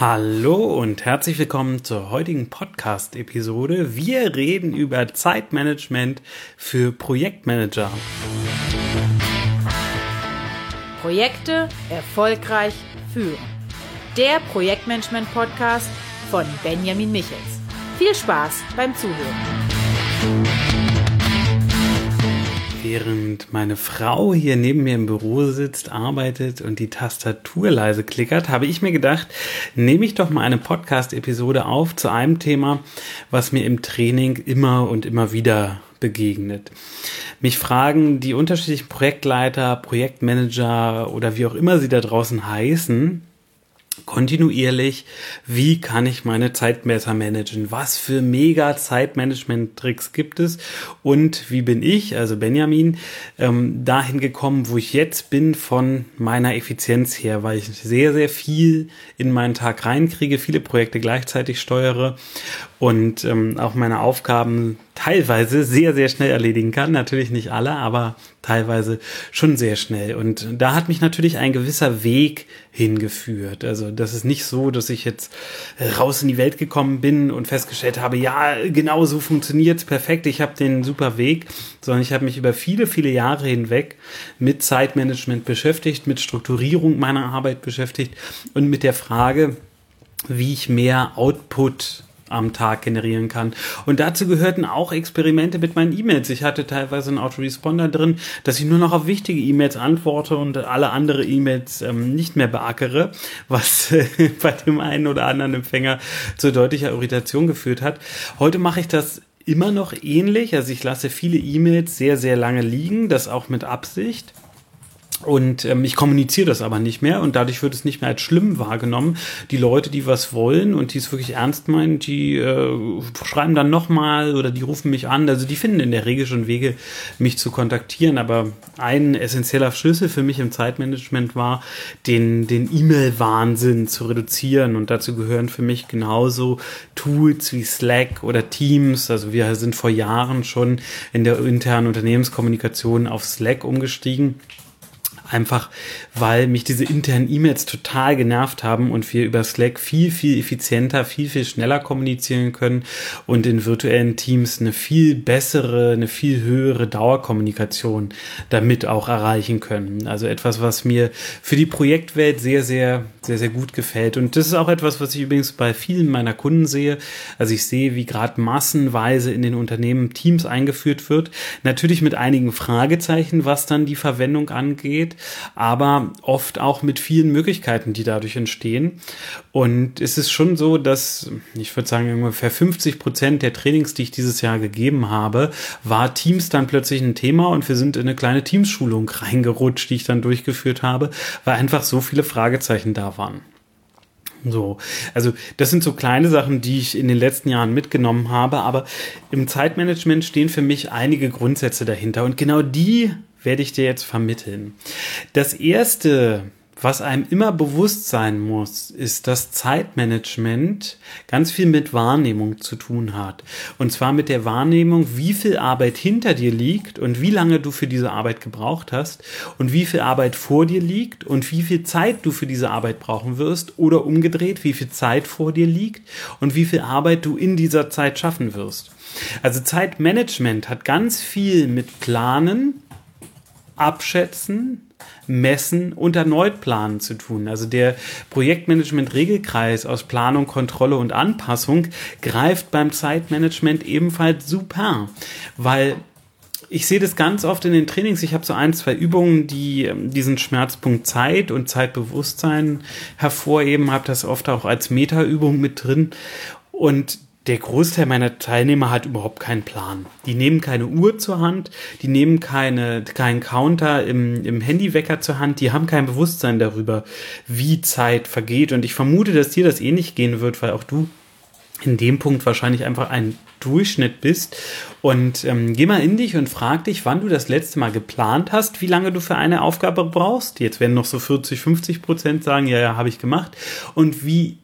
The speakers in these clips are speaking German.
Hallo und herzlich willkommen zur heutigen Podcast-Episode. Wir reden über Zeitmanagement für Projektmanager. Projekte erfolgreich führen. Der Projektmanagement-Podcast von Benjamin Michels. Viel Spaß beim Zuhören. Während meine Frau hier neben mir im Büro sitzt, arbeitet und die Tastatur leise klickert, habe ich mir gedacht, nehme ich doch mal eine Podcast-Episode auf zu einem Thema, was mir im Training immer und immer wieder begegnet. Mich fragen die unterschiedlichen Projektleiter, Projektmanager oder wie auch immer sie da draußen heißen, kontinuierlich, wie kann ich meine Zeit besser managen? Was für mega Zeitmanagement-Tricks gibt es? Und wie bin ich, also Benjamin, ähm, dahin gekommen, wo ich jetzt bin von meiner Effizienz her, weil ich sehr, sehr viel in meinen Tag reinkriege, viele Projekte gleichzeitig steuere und ähm, auch meine Aufgaben teilweise sehr, sehr schnell erledigen kann. Natürlich nicht alle, aber teilweise schon sehr schnell. Und da hat mich natürlich ein gewisser Weg hingeführt. Also das ist nicht so, dass ich jetzt raus in die Welt gekommen bin und festgestellt habe, ja, genau so funktioniert's perfekt, ich habe den super Weg, sondern ich habe mich über viele, viele Jahre hinweg mit Zeitmanagement beschäftigt, mit Strukturierung meiner Arbeit beschäftigt und mit der Frage, wie ich mehr Output am Tag generieren kann. Und dazu gehörten auch Experimente mit meinen E-Mails. Ich hatte teilweise einen Autoresponder drin, dass ich nur noch auf wichtige E-Mails antworte und alle andere E-Mails ähm, nicht mehr beackere, was äh, bei dem einen oder anderen Empfänger zu deutlicher Irritation geführt hat. Heute mache ich das immer noch ähnlich. Also ich lasse viele E-Mails sehr, sehr lange liegen, das auch mit Absicht. Und ähm, ich kommuniziere das aber nicht mehr und dadurch wird es nicht mehr als schlimm wahrgenommen. Die Leute, die was wollen und die es wirklich ernst meinen, die äh, schreiben dann nochmal oder die rufen mich an. Also die finden in der Regel schon Wege, mich zu kontaktieren. Aber ein essentieller Schlüssel für mich im Zeitmanagement war, den, den E-Mail-Wahnsinn zu reduzieren. Und dazu gehören für mich genauso Tools wie Slack oder Teams. Also wir sind vor Jahren schon in der internen Unternehmenskommunikation auf Slack umgestiegen. Einfach, weil mich diese internen E-Mails total genervt haben und wir über Slack viel, viel effizienter, viel, viel schneller kommunizieren können und in virtuellen Teams eine viel bessere, eine viel höhere Dauerkommunikation damit auch erreichen können. Also etwas, was mir für die Projektwelt sehr, sehr, sehr, sehr gut gefällt. Und das ist auch etwas, was ich übrigens bei vielen meiner Kunden sehe. Also ich sehe, wie gerade massenweise in den Unternehmen Teams eingeführt wird. Natürlich mit einigen Fragezeichen, was dann die Verwendung angeht aber oft auch mit vielen Möglichkeiten, die dadurch entstehen. Und es ist schon so, dass ich würde sagen, ungefähr 50 Prozent der Trainings, die ich dieses Jahr gegeben habe, war Teams dann plötzlich ein Thema und wir sind in eine kleine Teamschulung reingerutscht, die ich dann durchgeführt habe, weil einfach so viele Fragezeichen da waren. So, also das sind so kleine Sachen, die ich in den letzten Jahren mitgenommen habe, aber im Zeitmanagement stehen für mich einige Grundsätze dahinter und genau die werde ich dir jetzt vermitteln. Das erste, was einem immer bewusst sein muss, ist, dass Zeitmanagement ganz viel mit Wahrnehmung zu tun hat. Und zwar mit der Wahrnehmung, wie viel Arbeit hinter dir liegt und wie lange du für diese Arbeit gebraucht hast und wie viel Arbeit vor dir liegt und wie viel Zeit du für diese Arbeit brauchen wirst oder umgedreht, wie viel Zeit vor dir liegt und wie viel Arbeit du in dieser Zeit schaffen wirst. Also Zeitmanagement hat ganz viel mit Planen, abschätzen, messen und erneut planen zu tun. Also der Projektmanagement-Regelkreis aus Planung, Kontrolle und Anpassung greift beim Zeitmanagement ebenfalls super, weil ich sehe das ganz oft in den Trainings. Ich habe so ein, zwei Übungen, die ähm, diesen Schmerzpunkt Zeit und Zeitbewusstsein hervorheben, habe das oft auch als Meta-Übung mit drin. Und der Großteil meiner Teilnehmer hat überhaupt keinen Plan. Die nehmen keine Uhr zur Hand, die nehmen keine, keinen Counter im, im Handywecker zur Hand, die haben kein Bewusstsein darüber, wie Zeit vergeht. Und ich vermute, dass dir das ähnlich gehen wird, weil auch du in dem Punkt wahrscheinlich einfach ein Durchschnitt bist. Und ähm, geh mal in dich und frag dich, wann du das letzte Mal geplant hast, wie lange du für eine Aufgabe brauchst. Jetzt werden noch so 40, 50 Prozent sagen, ja, ja, habe ich gemacht. Und wie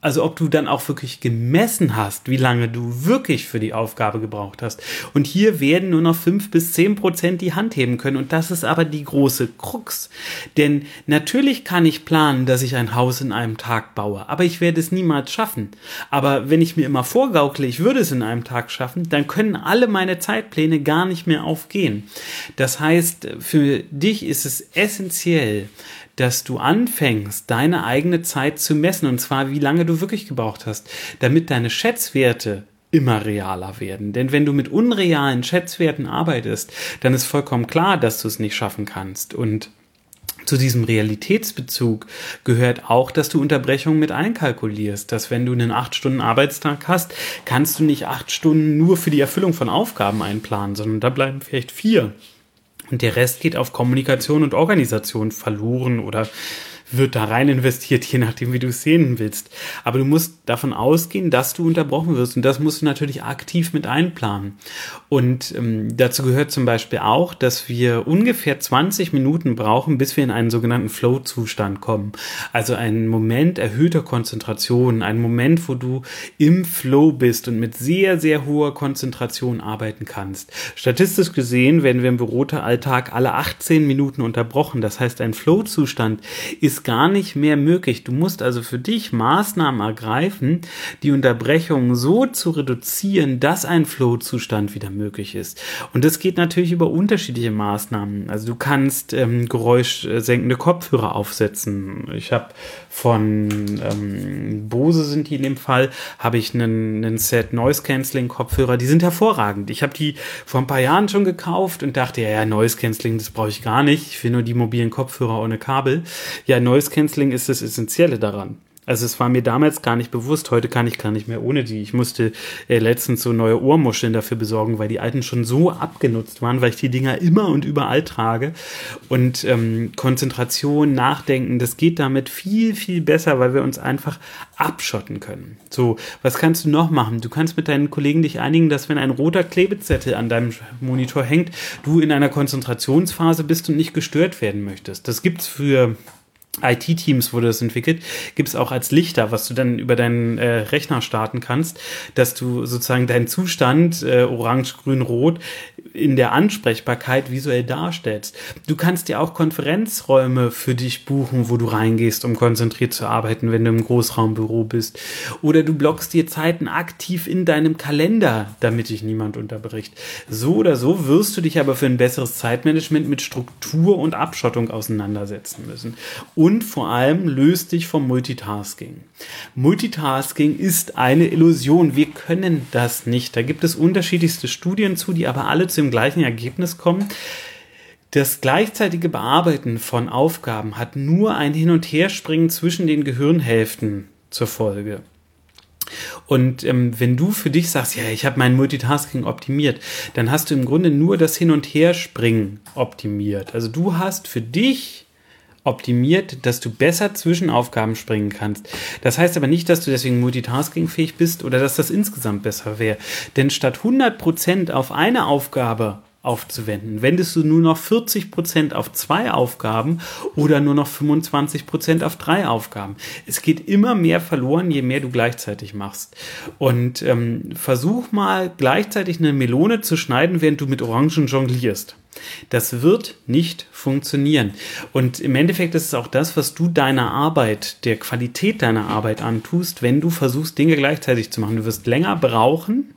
also ob du dann auch wirklich gemessen hast, wie lange du wirklich für die Aufgabe gebraucht hast. Und hier werden nur noch fünf bis zehn Prozent die Hand heben können. Und das ist aber die große Krux. Denn natürlich kann ich planen, dass ich ein Haus in einem Tag baue, aber ich werde es niemals schaffen. Aber wenn ich mir immer vorgaukle, ich würde es in einem Tag schaffen, dann können alle meine Zeitpläne gar nicht mehr aufgehen. Das heißt, für dich ist es essentiell, dass du anfängst, deine eigene Zeit zu messen, und zwar wie lange du wirklich gebraucht hast, damit deine Schätzwerte immer realer werden. Denn wenn du mit unrealen Schätzwerten arbeitest, dann ist vollkommen klar, dass du es nicht schaffen kannst. Und zu diesem Realitätsbezug gehört auch, dass du Unterbrechungen mit einkalkulierst. Dass wenn du einen acht Stunden Arbeitstag hast, kannst du nicht acht Stunden nur für die Erfüllung von Aufgaben einplanen, sondern da bleiben vielleicht vier. Und der Rest geht auf Kommunikation und Organisation verloren oder wird da rein investiert, je nachdem, wie du es sehen willst. Aber du musst davon ausgehen, dass du unterbrochen wirst und das musst du natürlich aktiv mit einplanen. Und ähm, dazu gehört zum Beispiel auch, dass wir ungefähr 20 Minuten brauchen, bis wir in einen sogenannten Flow-Zustand kommen. Also einen Moment erhöhter Konzentration, einen Moment, wo du im Flow bist und mit sehr, sehr hoher Konzentration arbeiten kannst. Statistisch gesehen werden wir im Büroalltag alle 18 Minuten unterbrochen. Das heißt, ein Flow-Zustand ist ist gar nicht mehr möglich. Du musst also für dich Maßnahmen ergreifen, die Unterbrechung so zu reduzieren, dass ein Flow-Zustand wieder möglich ist. Und das geht natürlich über unterschiedliche Maßnahmen. Also du kannst ähm, geräuschsenkende Kopfhörer aufsetzen. Ich habe von ähm, Bose sind die in dem Fall, habe ich einen, einen Set Noise Cancelling Kopfhörer. Die sind hervorragend. Ich habe die vor ein paar Jahren schon gekauft und dachte, ja, ja Noise Cancelling, das brauche ich gar nicht. Ich will nur die mobilen Kopfhörer ohne Kabel. Ja, Noise Cancelling ist das Essentielle daran. Also es war mir damals gar nicht bewusst, heute kann ich gar nicht mehr ohne die. Ich musste äh, letztens so neue Ohrmuscheln dafür besorgen, weil die alten schon so abgenutzt waren, weil ich die Dinger immer und überall trage. Und ähm, Konzentration, Nachdenken, das geht damit viel, viel besser, weil wir uns einfach abschotten können. So, was kannst du noch machen? Du kannst mit deinen Kollegen dich einigen, dass wenn ein roter Klebezettel an deinem Monitor hängt, du in einer Konzentrationsphase bist und nicht gestört werden möchtest. Das gibt's für IT-Teams wurde das entwickelt, gibt es auch als Lichter, was du dann über deinen äh, Rechner starten kannst, dass du sozusagen deinen Zustand äh, orange, grün, rot in der Ansprechbarkeit visuell darstellst. Du kannst dir auch Konferenzräume für dich buchen, wo du reingehst, um konzentriert zu arbeiten, wenn du im Großraumbüro bist. Oder du blockst dir Zeiten aktiv in deinem Kalender, damit dich niemand unterbricht. So oder so wirst du dich aber für ein besseres Zeitmanagement mit Struktur und Abschottung auseinandersetzen müssen. Und vor allem löst dich vom Multitasking. Multitasking ist eine Illusion. Wir können das nicht. Da gibt es unterschiedlichste Studien zu, die aber alle zu dem gleichen Ergebnis kommen. Das gleichzeitige Bearbeiten von Aufgaben hat nur ein Hin- und Herspringen zwischen den Gehirnhälften zur Folge. Und ähm, wenn du für dich sagst, ja, ich habe mein Multitasking optimiert, dann hast du im Grunde nur das Hin- und Herspringen optimiert. Also du hast für dich optimiert, dass du besser zwischen Aufgaben springen kannst. Das heißt aber nicht, dass du deswegen multitaskingfähig bist oder dass das insgesamt besser wäre. Denn statt 100% auf eine Aufgabe aufzuwenden, wendest du nur noch 40% auf zwei Aufgaben oder nur noch 25% auf drei Aufgaben. Es geht immer mehr verloren, je mehr du gleichzeitig machst. Und ähm, versuch mal gleichzeitig eine Melone zu schneiden, während du mit Orangen jonglierst. Das wird nicht funktionieren. Und im Endeffekt ist es auch das, was du deiner Arbeit, der Qualität deiner Arbeit antust, wenn du versuchst, Dinge gleichzeitig zu machen. Du wirst länger brauchen,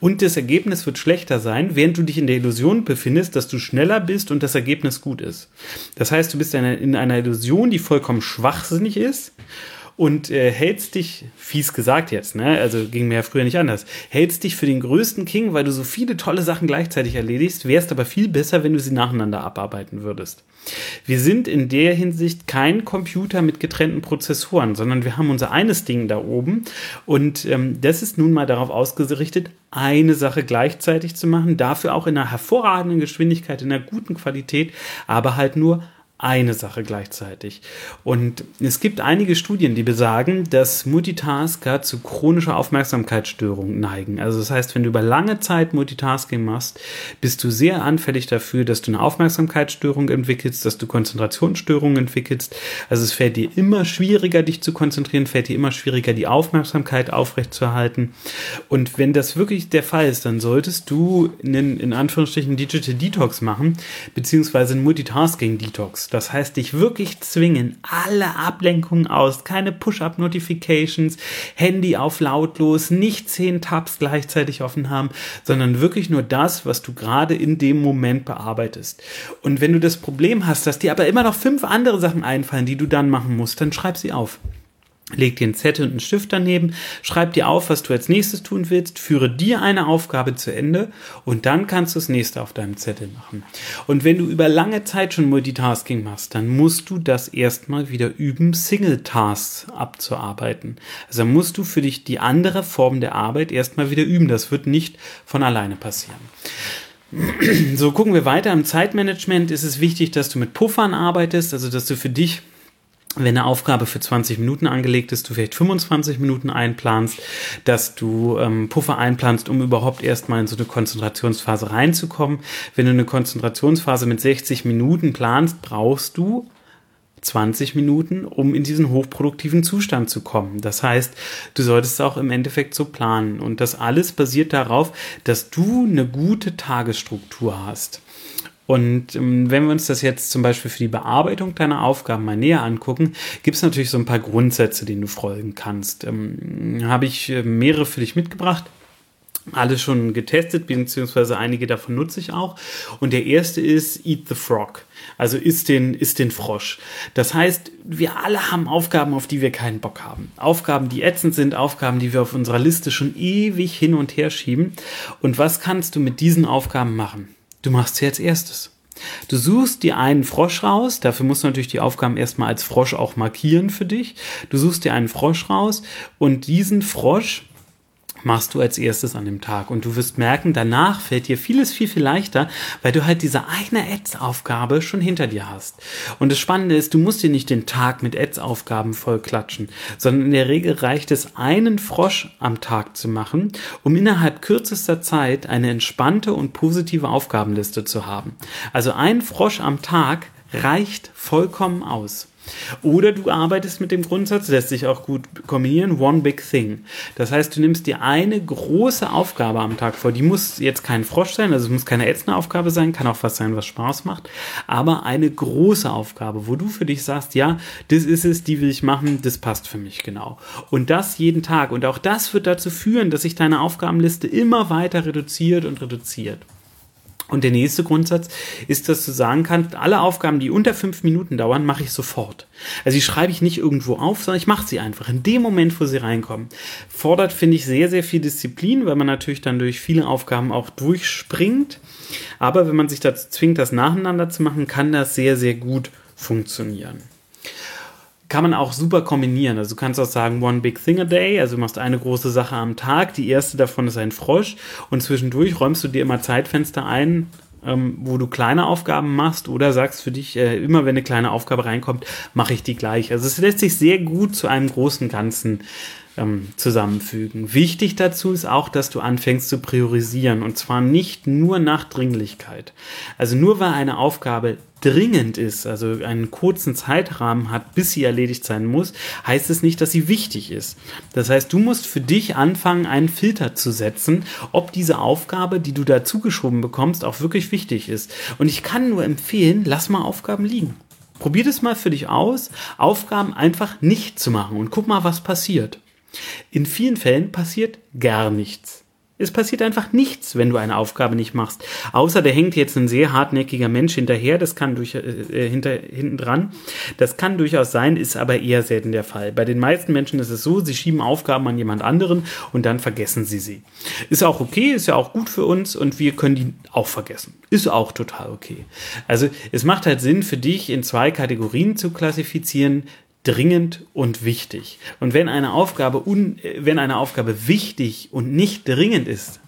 und das Ergebnis wird schlechter sein, während du dich in der Illusion befindest, dass du schneller bist und das Ergebnis gut ist. Das heißt, du bist in einer Illusion, die vollkommen schwachsinnig ist und äh, hältst dich, fies gesagt jetzt, ne? Also ging mir ja früher nicht anders, hältst dich für den größten King, weil du so viele tolle Sachen gleichzeitig erledigst, wärst aber viel besser, wenn du sie nacheinander abarbeiten würdest. Wir sind in der Hinsicht kein Computer mit getrennten Prozessoren, sondern wir haben unser eines Ding da oben und ähm, das ist nun mal darauf ausgerichtet, eine Sache gleichzeitig zu machen, dafür auch in einer hervorragenden Geschwindigkeit, in einer guten Qualität, aber halt nur eine Sache gleichzeitig. Und es gibt einige Studien, die besagen, dass Multitasker zu chronischer Aufmerksamkeitsstörung neigen. Also das heißt, wenn du über lange Zeit Multitasking machst, bist du sehr anfällig dafür, dass du eine Aufmerksamkeitsstörung entwickelst, dass du Konzentrationsstörungen entwickelst. Also es fällt dir immer schwieriger, dich zu konzentrieren, fällt dir immer schwieriger, die Aufmerksamkeit aufrechtzuerhalten. Und wenn das wirklich der Fall ist, dann solltest du einen, in Anführungsstrichen Digital Detox machen, beziehungsweise einen Multitasking Detox. Das heißt, dich wirklich zwingen, alle Ablenkungen aus, keine Push-up-Notifications, Handy auf lautlos, nicht zehn Tabs gleichzeitig offen haben, sondern wirklich nur das, was du gerade in dem Moment bearbeitest. Und wenn du das Problem hast, dass dir aber immer noch fünf andere Sachen einfallen, die du dann machen musst, dann schreib sie auf. Leg dir einen Zettel und einen Stift daneben, schreib dir auf, was du als nächstes tun willst, führe dir eine Aufgabe zu Ende und dann kannst du das nächste auf deinem Zettel machen. Und wenn du über lange Zeit schon Multitasking machst, dann musst du das erstmal wieder üben, Single Tasks abzuarbeiten. Also musst du für dich die andere Form der Arbeit erstmal wieder üben. Das wird nicht von alleine passieren. So gucken wir weiter. Im Zeitmanagement ist es wichtig, dass du mit Puffern arbeitest, also dass du für dich wenn eine Aufgabe für 20 Minuten angelegt ist, du vielleicht 25 Minuten einplanst, dass du ähm, Puffer einplanst, um überhaupt erstmal in so eine Konzentrationsphase reinzukommen. Wenn du eine Konzentrationsphase mit 60 Minuten planst, brauchst du 20 Minuten, um in diesen hochproduktiven Zustand zu kommen. Das heißt, du solltest auch im Endeffekt so planen. Und das alles basiert darauf, dass du eine gute Tagesstruktur hast. Und ähm, wenn wir uns das jetzt zum Beispiel für die Bearbeitung deiner Aufgaben mal näher angucken, gibt es natürlich so ein paar Grundsätze, denen du folgen kannst. Ähm, Habe ich äh, mehrere für dich mitgebracht alle schon getestet, beziehungsweise einige davon nutze ich auch. Und der erste ist Eat the Frog. Also isst den, isst den Frosch. Das heißt, wir alle haben Aufgaben, auf die wir keinen Bock haben. Aufgaben, die ätzend sind, Aufgaben, die wir auf unserer Liste schon ewig hin und her schieben. Und was kannst du mit diesen Aufgaben machen? Du machst als erstes. Du suchst dir einen Frosch raus, dafür musst du natürlich die Aufgaben erstmal als Frosch auch markieren für dich. Du suchst dir einen Frosch raus und diesen Frosch machst du als erstes an dem Tag. Und du wirst merken, danach fällt dir vieles viel, viel leichter, weil du halt diese eine Ads-Aufgabe schon hinter dir hast. Und das Spannende ist, du musst dir nicht den Tag mit Ads-Aufgaben voll klatschen, sondern in der Regel reicht es, einen Frosch am Tag zu machen, um innerhalb kürzester Zeit eine entspannte und positive Aufgabenliste zu haben. Also ein Frosch am Tag reicht vollkommen aus. Oder du arbeitest mit dem Grundsatz, lässt sich auch gut kombinieren, One Big Thing. Das heißt, du nimmst dir eine große Aufgabe am Tag vor. Die muss jetzt kein Frosch sein, also es muss keine ätzende Aufgabe sein, kann auch was sein, was Spaß macht, aber eine große Aufgabe, wo du für dich sagst, ja, das ist es, die will ich machen, das passt für mich genau. Und das jeden Tag. Und auch das wird dazu führen, dass sich deine Aufgabenliste immer weiter reduziert und reduziert. Und der nächste Grundsatz ist, dass du sagen kannst, alle Aufgaben, die unter fünf Minuten dauern, mache ich sofort. Also die schreibe ich nicht irgendwo auf, sondern ich mache sie einfach in dem Moment, wo sie reinkommen. Fordert, finde ich, sehr, sehr viel Disziplin, weil man natürlich dann durch viele Aufgaben auch durchspringt. Aber wenn man sich dazu zwingt, das nacheinander zu machen, kann das sehr, sehr gut funktionieren kann man auch super kombinieren. Also du kannst auch sagen, one big thing a day, also du machst eine große Sache am Tag. Die erste davon ist ein Frosch und zwischendurch räumst du dir immer Zeitfenster ein, ähm, wo du kleine Aufgaben machst oder sagst für dich, äh, immer wenn eine kleine Aufgabe reinkommt, mache ich die gleich. Also es lässt sich sehr gut zu einem großen Ganzen ähm, zusammenfügen. Wichtig dazu ist auch, dass du anfängst zu priorisieren und zwar nicht nur nach Dringlichkeit. Also nur weil eine Aufgabe dringend ist, also einen kurzen Zeitrahmen hat, bis sie erledigt sein muss, heißt es nicht, dass sie wichtig ist. Das heißt, du musst für dich anfangen, einen Filter zu setzen, ob diese Aufgabe, die du da zugeschoben bekommst, auch wirklich wichtig ist. Und ich kann nur empfehlen, lass mal Aufgaben liegen. Probier das mal für dich aus, Aufgaben einfach nicht zu machen und guck mal, was passiert. In vielen Fällen passiert gar nichts. Es passiert einfach nichts, wenn du eine Aufgabe nicht machst. Außer da hängt jetzt ein sehr hartnäckiger Mensch hinterher, das kann durch, äh, äh, hinten dran. Das kann durchaus sein, ist aber eher selten der Fall. Bei den meisten Menschen ist es so, sie schieben Aufgaben an jemand anderen und dann vergessen sie sie. Ist auch okay, ist ja auch gut für uns und wir können die auch vergessen. Ist auch total okay. Also es macht halt Sinn für dich in zwei Kategorien zu klassifizieren dringend und wichtig. Und wenn eine Aufgabe un, wenn eine Aufgabe wichtig und nicht dringend ist,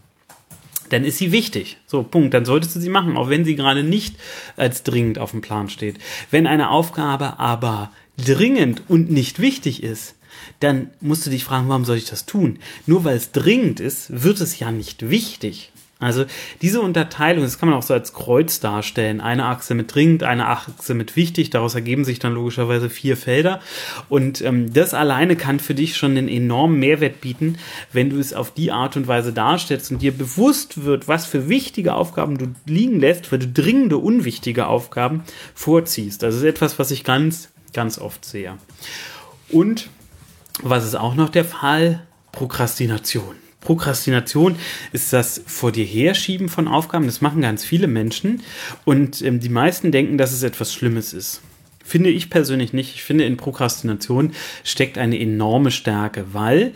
dann ist sie wichtig. So, Punkt. Dann solltest du sie machen, auch wenn sie gerade nicht als dringend auf dem Plan steht. Wenn eine Aufgabe aber dringend und nicht wichtig ist, dann musst du dich fragen, warum soll ich das tun? Nur weil es dringend ist, wird es ja nicht wichtig. Also diese Unterteilung, das kann man auch so als Kreuz darstellen. Eine Achse mit dringend, eine Achse mit wichtig. Daraus ergeben sich dann logischerweise vier Felder. Und ähm, das alleine kann für dich schon einen enormen Mehrwert bieten, wenn du es auf die Art und Weise darstellst und dir bewusst wird, was für wichtige Aufgaben du liegen lässt, weil du dringende, unwichtige Aufgaben vorziehst. Das ist etwas, was ich ganz, ganz oft sehe. Und was ist auch noch der Fall? Prokrastination. Prokrastination ist das vor dir herschieben von Aufgaben. Das machen ganz viele Menschen und ähm, die meisten denken, dass es etwas Schlimmes ist. Finde ich persönlich nicht. Ich finde, in Prokrastination steckt eine enorme Stärke, weil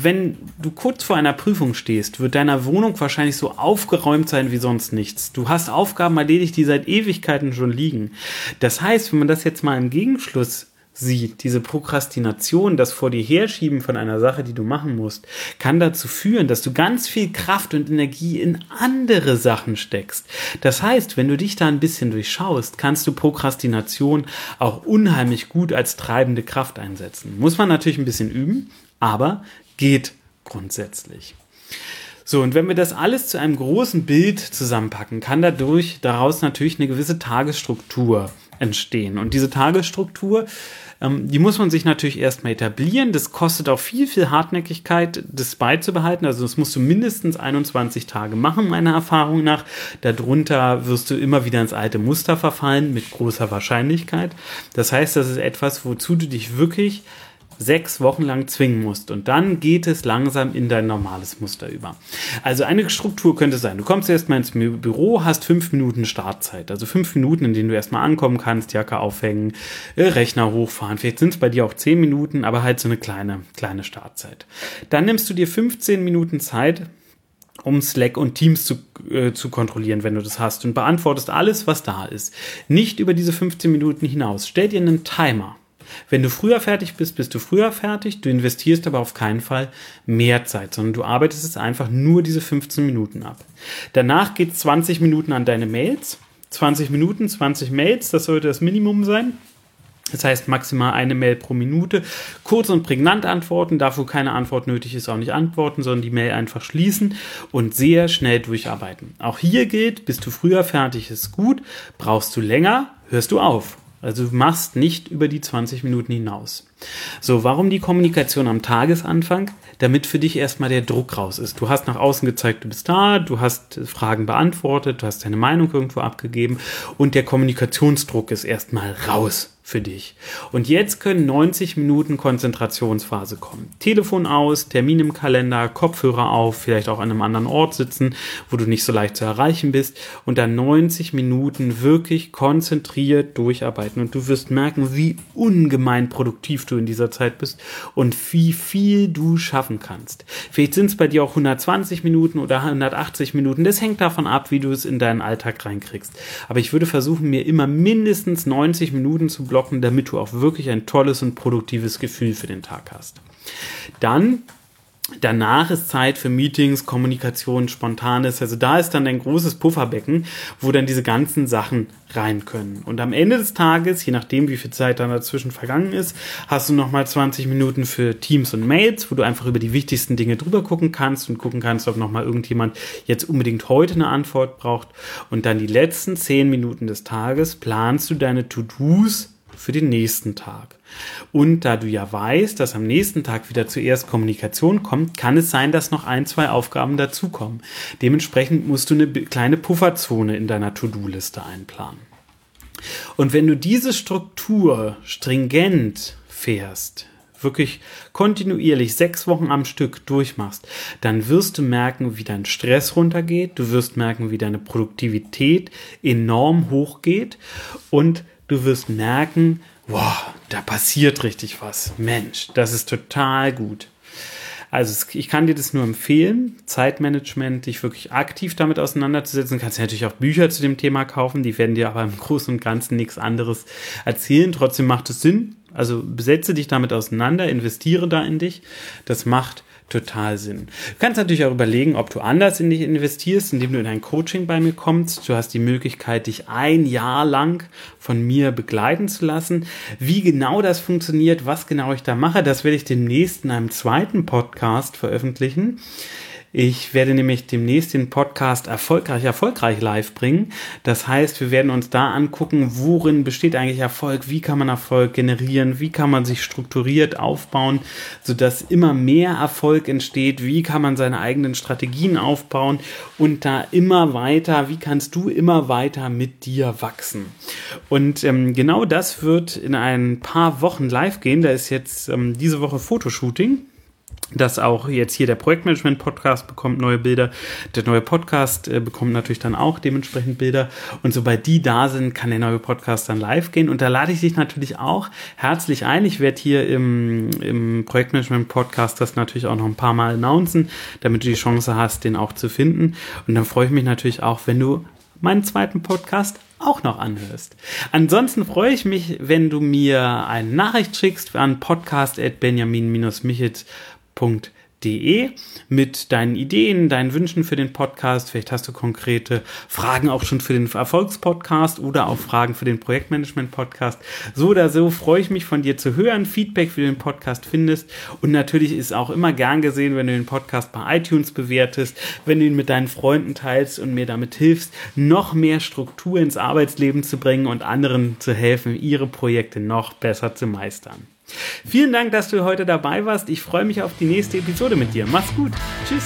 wenn du kurz vor einer Prüfung stehst, wird deiner Wohnung wahrscheinlich so aufgeräumt sein wie sonst nichts. Du hast Aufgaben erledigt, die seit Ewigkeiten schon liegen. Das heißt, wenn man das jetzt mal im Gegenschluss sieht, diese Prokrastination, das vor dir herschieben von einer Sache, die du machen musst, kann dazu führen, dass du ganz viel Kraft und Energie in andere Sachen steckst. Das heißt, wenn du dich da ein bisschen durchschaust, kannst du Prokrastination auch unheimlich gut als treibende Kraft einsetzen. Muss man natürlich ein bisschen üben, aber geht grundsätzlich. So, und wenn wir das alles zu einem großen Bild zusammenpacken, kann dadurch daraus natürlich eine gewisse Tagesstruktur entstehen. Und diese Tagesstruktur ähm, die muss man sich natürlich erstmal etablieren. Das kostet auch viel, viel Hartnäckigkeit, das beizubehalten. Also das musst du mindestens 21 Tage machen, meiner Erfahrung nach. Darunter wirst du immer wieder ins alte Muster verfallen, mit großer Wahrscheinlichkeit. Das heißt, das ist etwas, wozu du dich wirklich sechs Wochen lang zwingen musst. Und dann geht es langsam in dein normales Muster über. Also eine Struktur könnte sein, du kommst erstmal ins Büro, hast fünf Minuten Startzeit. Also fünf Minuten, in denen du erstmal ankommen kannst, Jacke aufhängen, äh, Rechner hochfahren. Vielleicht sind es bei dir auch zehn Minuten, aber halt so eine kleine, kleine Startzeit. Dann nimmst du dir 15 Minuten Zeit, um Slack und Teams zu, äh, zu kontrollieren, wenn du das hast und beantwortest alles, was da ist. Nicht über diese 15 Minuten hinaus. Stell dir einen Timer. Wenn du früher fertig bist, bist du früher fertig. Du investierst aber auf keinen Fall mehr Zeit, sondern du arbeitest es einfach nur diese 15 Minuten ab. Danach geht 20 Minuten an deine Mails. 20 Minuten, 20 Mails, das sollte das Minimum sein. Das heißt maximal eine Mail pro Minute. Kurz und prägnant antworten, da wo keine Antwort nötig ist, auch nicht antworten, sondern die Mail einfach schließen und sehr schnell durcharbeiten. Auch hier gilt, bist du früher fertig, ist gut. Brauchst du länger, hörst du auf. Also du machst nicht über die 20 Minuten hinaus. So, warum die Kommunikation am Tagesanfang? Damit für dich erstmal der Druck raus ist. Du hast nach außen gezeigt, du bist da, du hast Fragen beantwortet, du hast deine Meinung irgendwo abgegeben und der Kommunikationsdruck ist erstmal raus für dich. Und jetzt können 90 Minuten Konzentrationsphase kommen. Telefon aus, Termin im Kalender, Kopfhörer auf, vielleicht auch an einem anderen Ort sitzen, wo du nicht so leicht zu erreichen bist und dann 90 Minuten wirklich konzentriert durcharbeiten und du wirst merken, wie ungemein produktiv du in dieser Zeit bist und wie viel du schaffen kannst. Vielleicht sind es bei dir auch 120 Minuten oder 180 Minuten. Das hängt davon ab, wie du es in deinen Alltag reinkriegst. Aber ich würde versuchen, mir immer mindestens 90 Minuten zu blocken, damit du auch wirklich ein tolles und produktives Gefühl für den Tag hast. Dann Danach ist Zeit für Meetings, Kommunikation, Spontanes. Also da ist dann ein großes Pufferbecken, wo dann diese ganzen Sachen rein können. Und am Ende des Tages, je nachdem, wie viel Zeit dann dazwischen vergangen ist, hast du nochmal 20 Minuten für Teams und Mails, wo du einfach über die wichtigsten Dinge drüber gucken kannst und gucken kannst, ob nochmal irgendjemand jetzt unbedingt heute eine Antwort braucht. Und dann die letzten 10 Minuten des Tages planst du deine To-Dos für den nächsten Tag. Und da du ja weißt, dass am nächsten Tag wieder zuerst Kommunikation kommt, kann es sein, dass noch ein, zwei Aufgaben dazukommen. Dementsprechend musst du eine kleine Pufferzone in deiner To-Do-Liste einplanen. Und wenn du diese Struktur stringent fährst, wirklich kontinuierlich sechs Wochen am Stück durchmachst, dann wirst du merken, wie dein Stress runtergeht, du wirst merken, wie deine Produktivität enorm hochgeht und du wirst merken, wow, da passiert richtig was. Mensch, das ist total gut. Also ich kann dir das nur empfehlen, Zeitmanagement, dich wirklich aktiv damit auseinanderzusetzen. Du kannst natürlich auch Bücher zu dem Thema kaufen, die werden dir aber im Großen und Ganzen nichts anderes erzählen. Trotzdem macht es Sinn, Also setze dich damit auseinander, investiere da in dich. Das macht total Sinn. Du kannst natürlich auch überlegen, ob du anders in dich investierst, indem du in ein Coaching bei mir kommst. Du hast die Möglichkeit, dich ein Jahr lang von mir begleiten zu lassen. Wie genau das funktioniert, was genau ich da mache, das werde ich demnächst in einem zweiten Podcast veröffentlichen. Ich werde nämlich demnächst den Podcast Erfolgreich, Erfolgreich live bringen. Das heißt, wir werden uns da angucken, worin besteht eigentlich Erfolg, wie kann man Erfolg generieren, wie kann man sich strukturiert aufbauen, sodass immer mehr Erfolg entsteht, wie kann man seine eigenen Strategien aufbauen und da immer weiter, wie kannst du immer weiter mit dir wachsen. Und ähm, genau das wird in ein paar Wochen live gehen. Da ist jetzt ähm, diese Woche Fotoshooting dass auch jetzt hier der Projektmanagement-Podcast bekommt neue Bilder. Der neue Podcast äh, bekommt natürlich dann auch dementsprechend Bilder. Und sobald die da sind, kann der neue Podcast dann live gehen. Und da lade ich dich natürlich auch herzlich ein. Ich werde hier im, im Projektmanagement-Podcast das natürlich auch noch ein paar Mal announcen, damit du die Chance hast, den auch zu finden. Und dann freue ich mich natürlich auch, wenn du meinen zweiten Podcast auch noch anhörst. Ansonsten freue ich mich, wenn du mir eine Nachricht schickst an podcast.benjamin-michitz mit deinen Ideen, deinen Wünschen für den Podcast. Vielleicht hast du konkrete Fragen auch schon für den Erfolgspodcast oder auch Fragen für den Projektmanagement-Podcast. So oder so freue ich mich von dir zu hören, Feedback, du den Podcast findest. Und natürlich ist auch immer gern gesehen, wenn du den Podcast bei iTunes bewertest, wenn du ihn mit deinen Freunden teilst und mir damit hilfst, noch mehr Struktur ins Arbeitsleben zu bringen und anderen zu helfen, ihre Projekte noch besser zu meistern. Vielen Dank, dass du heute dabei warst. Ich freue mich auf die nächste Episode mit dir. Mach's gut. Tschüss.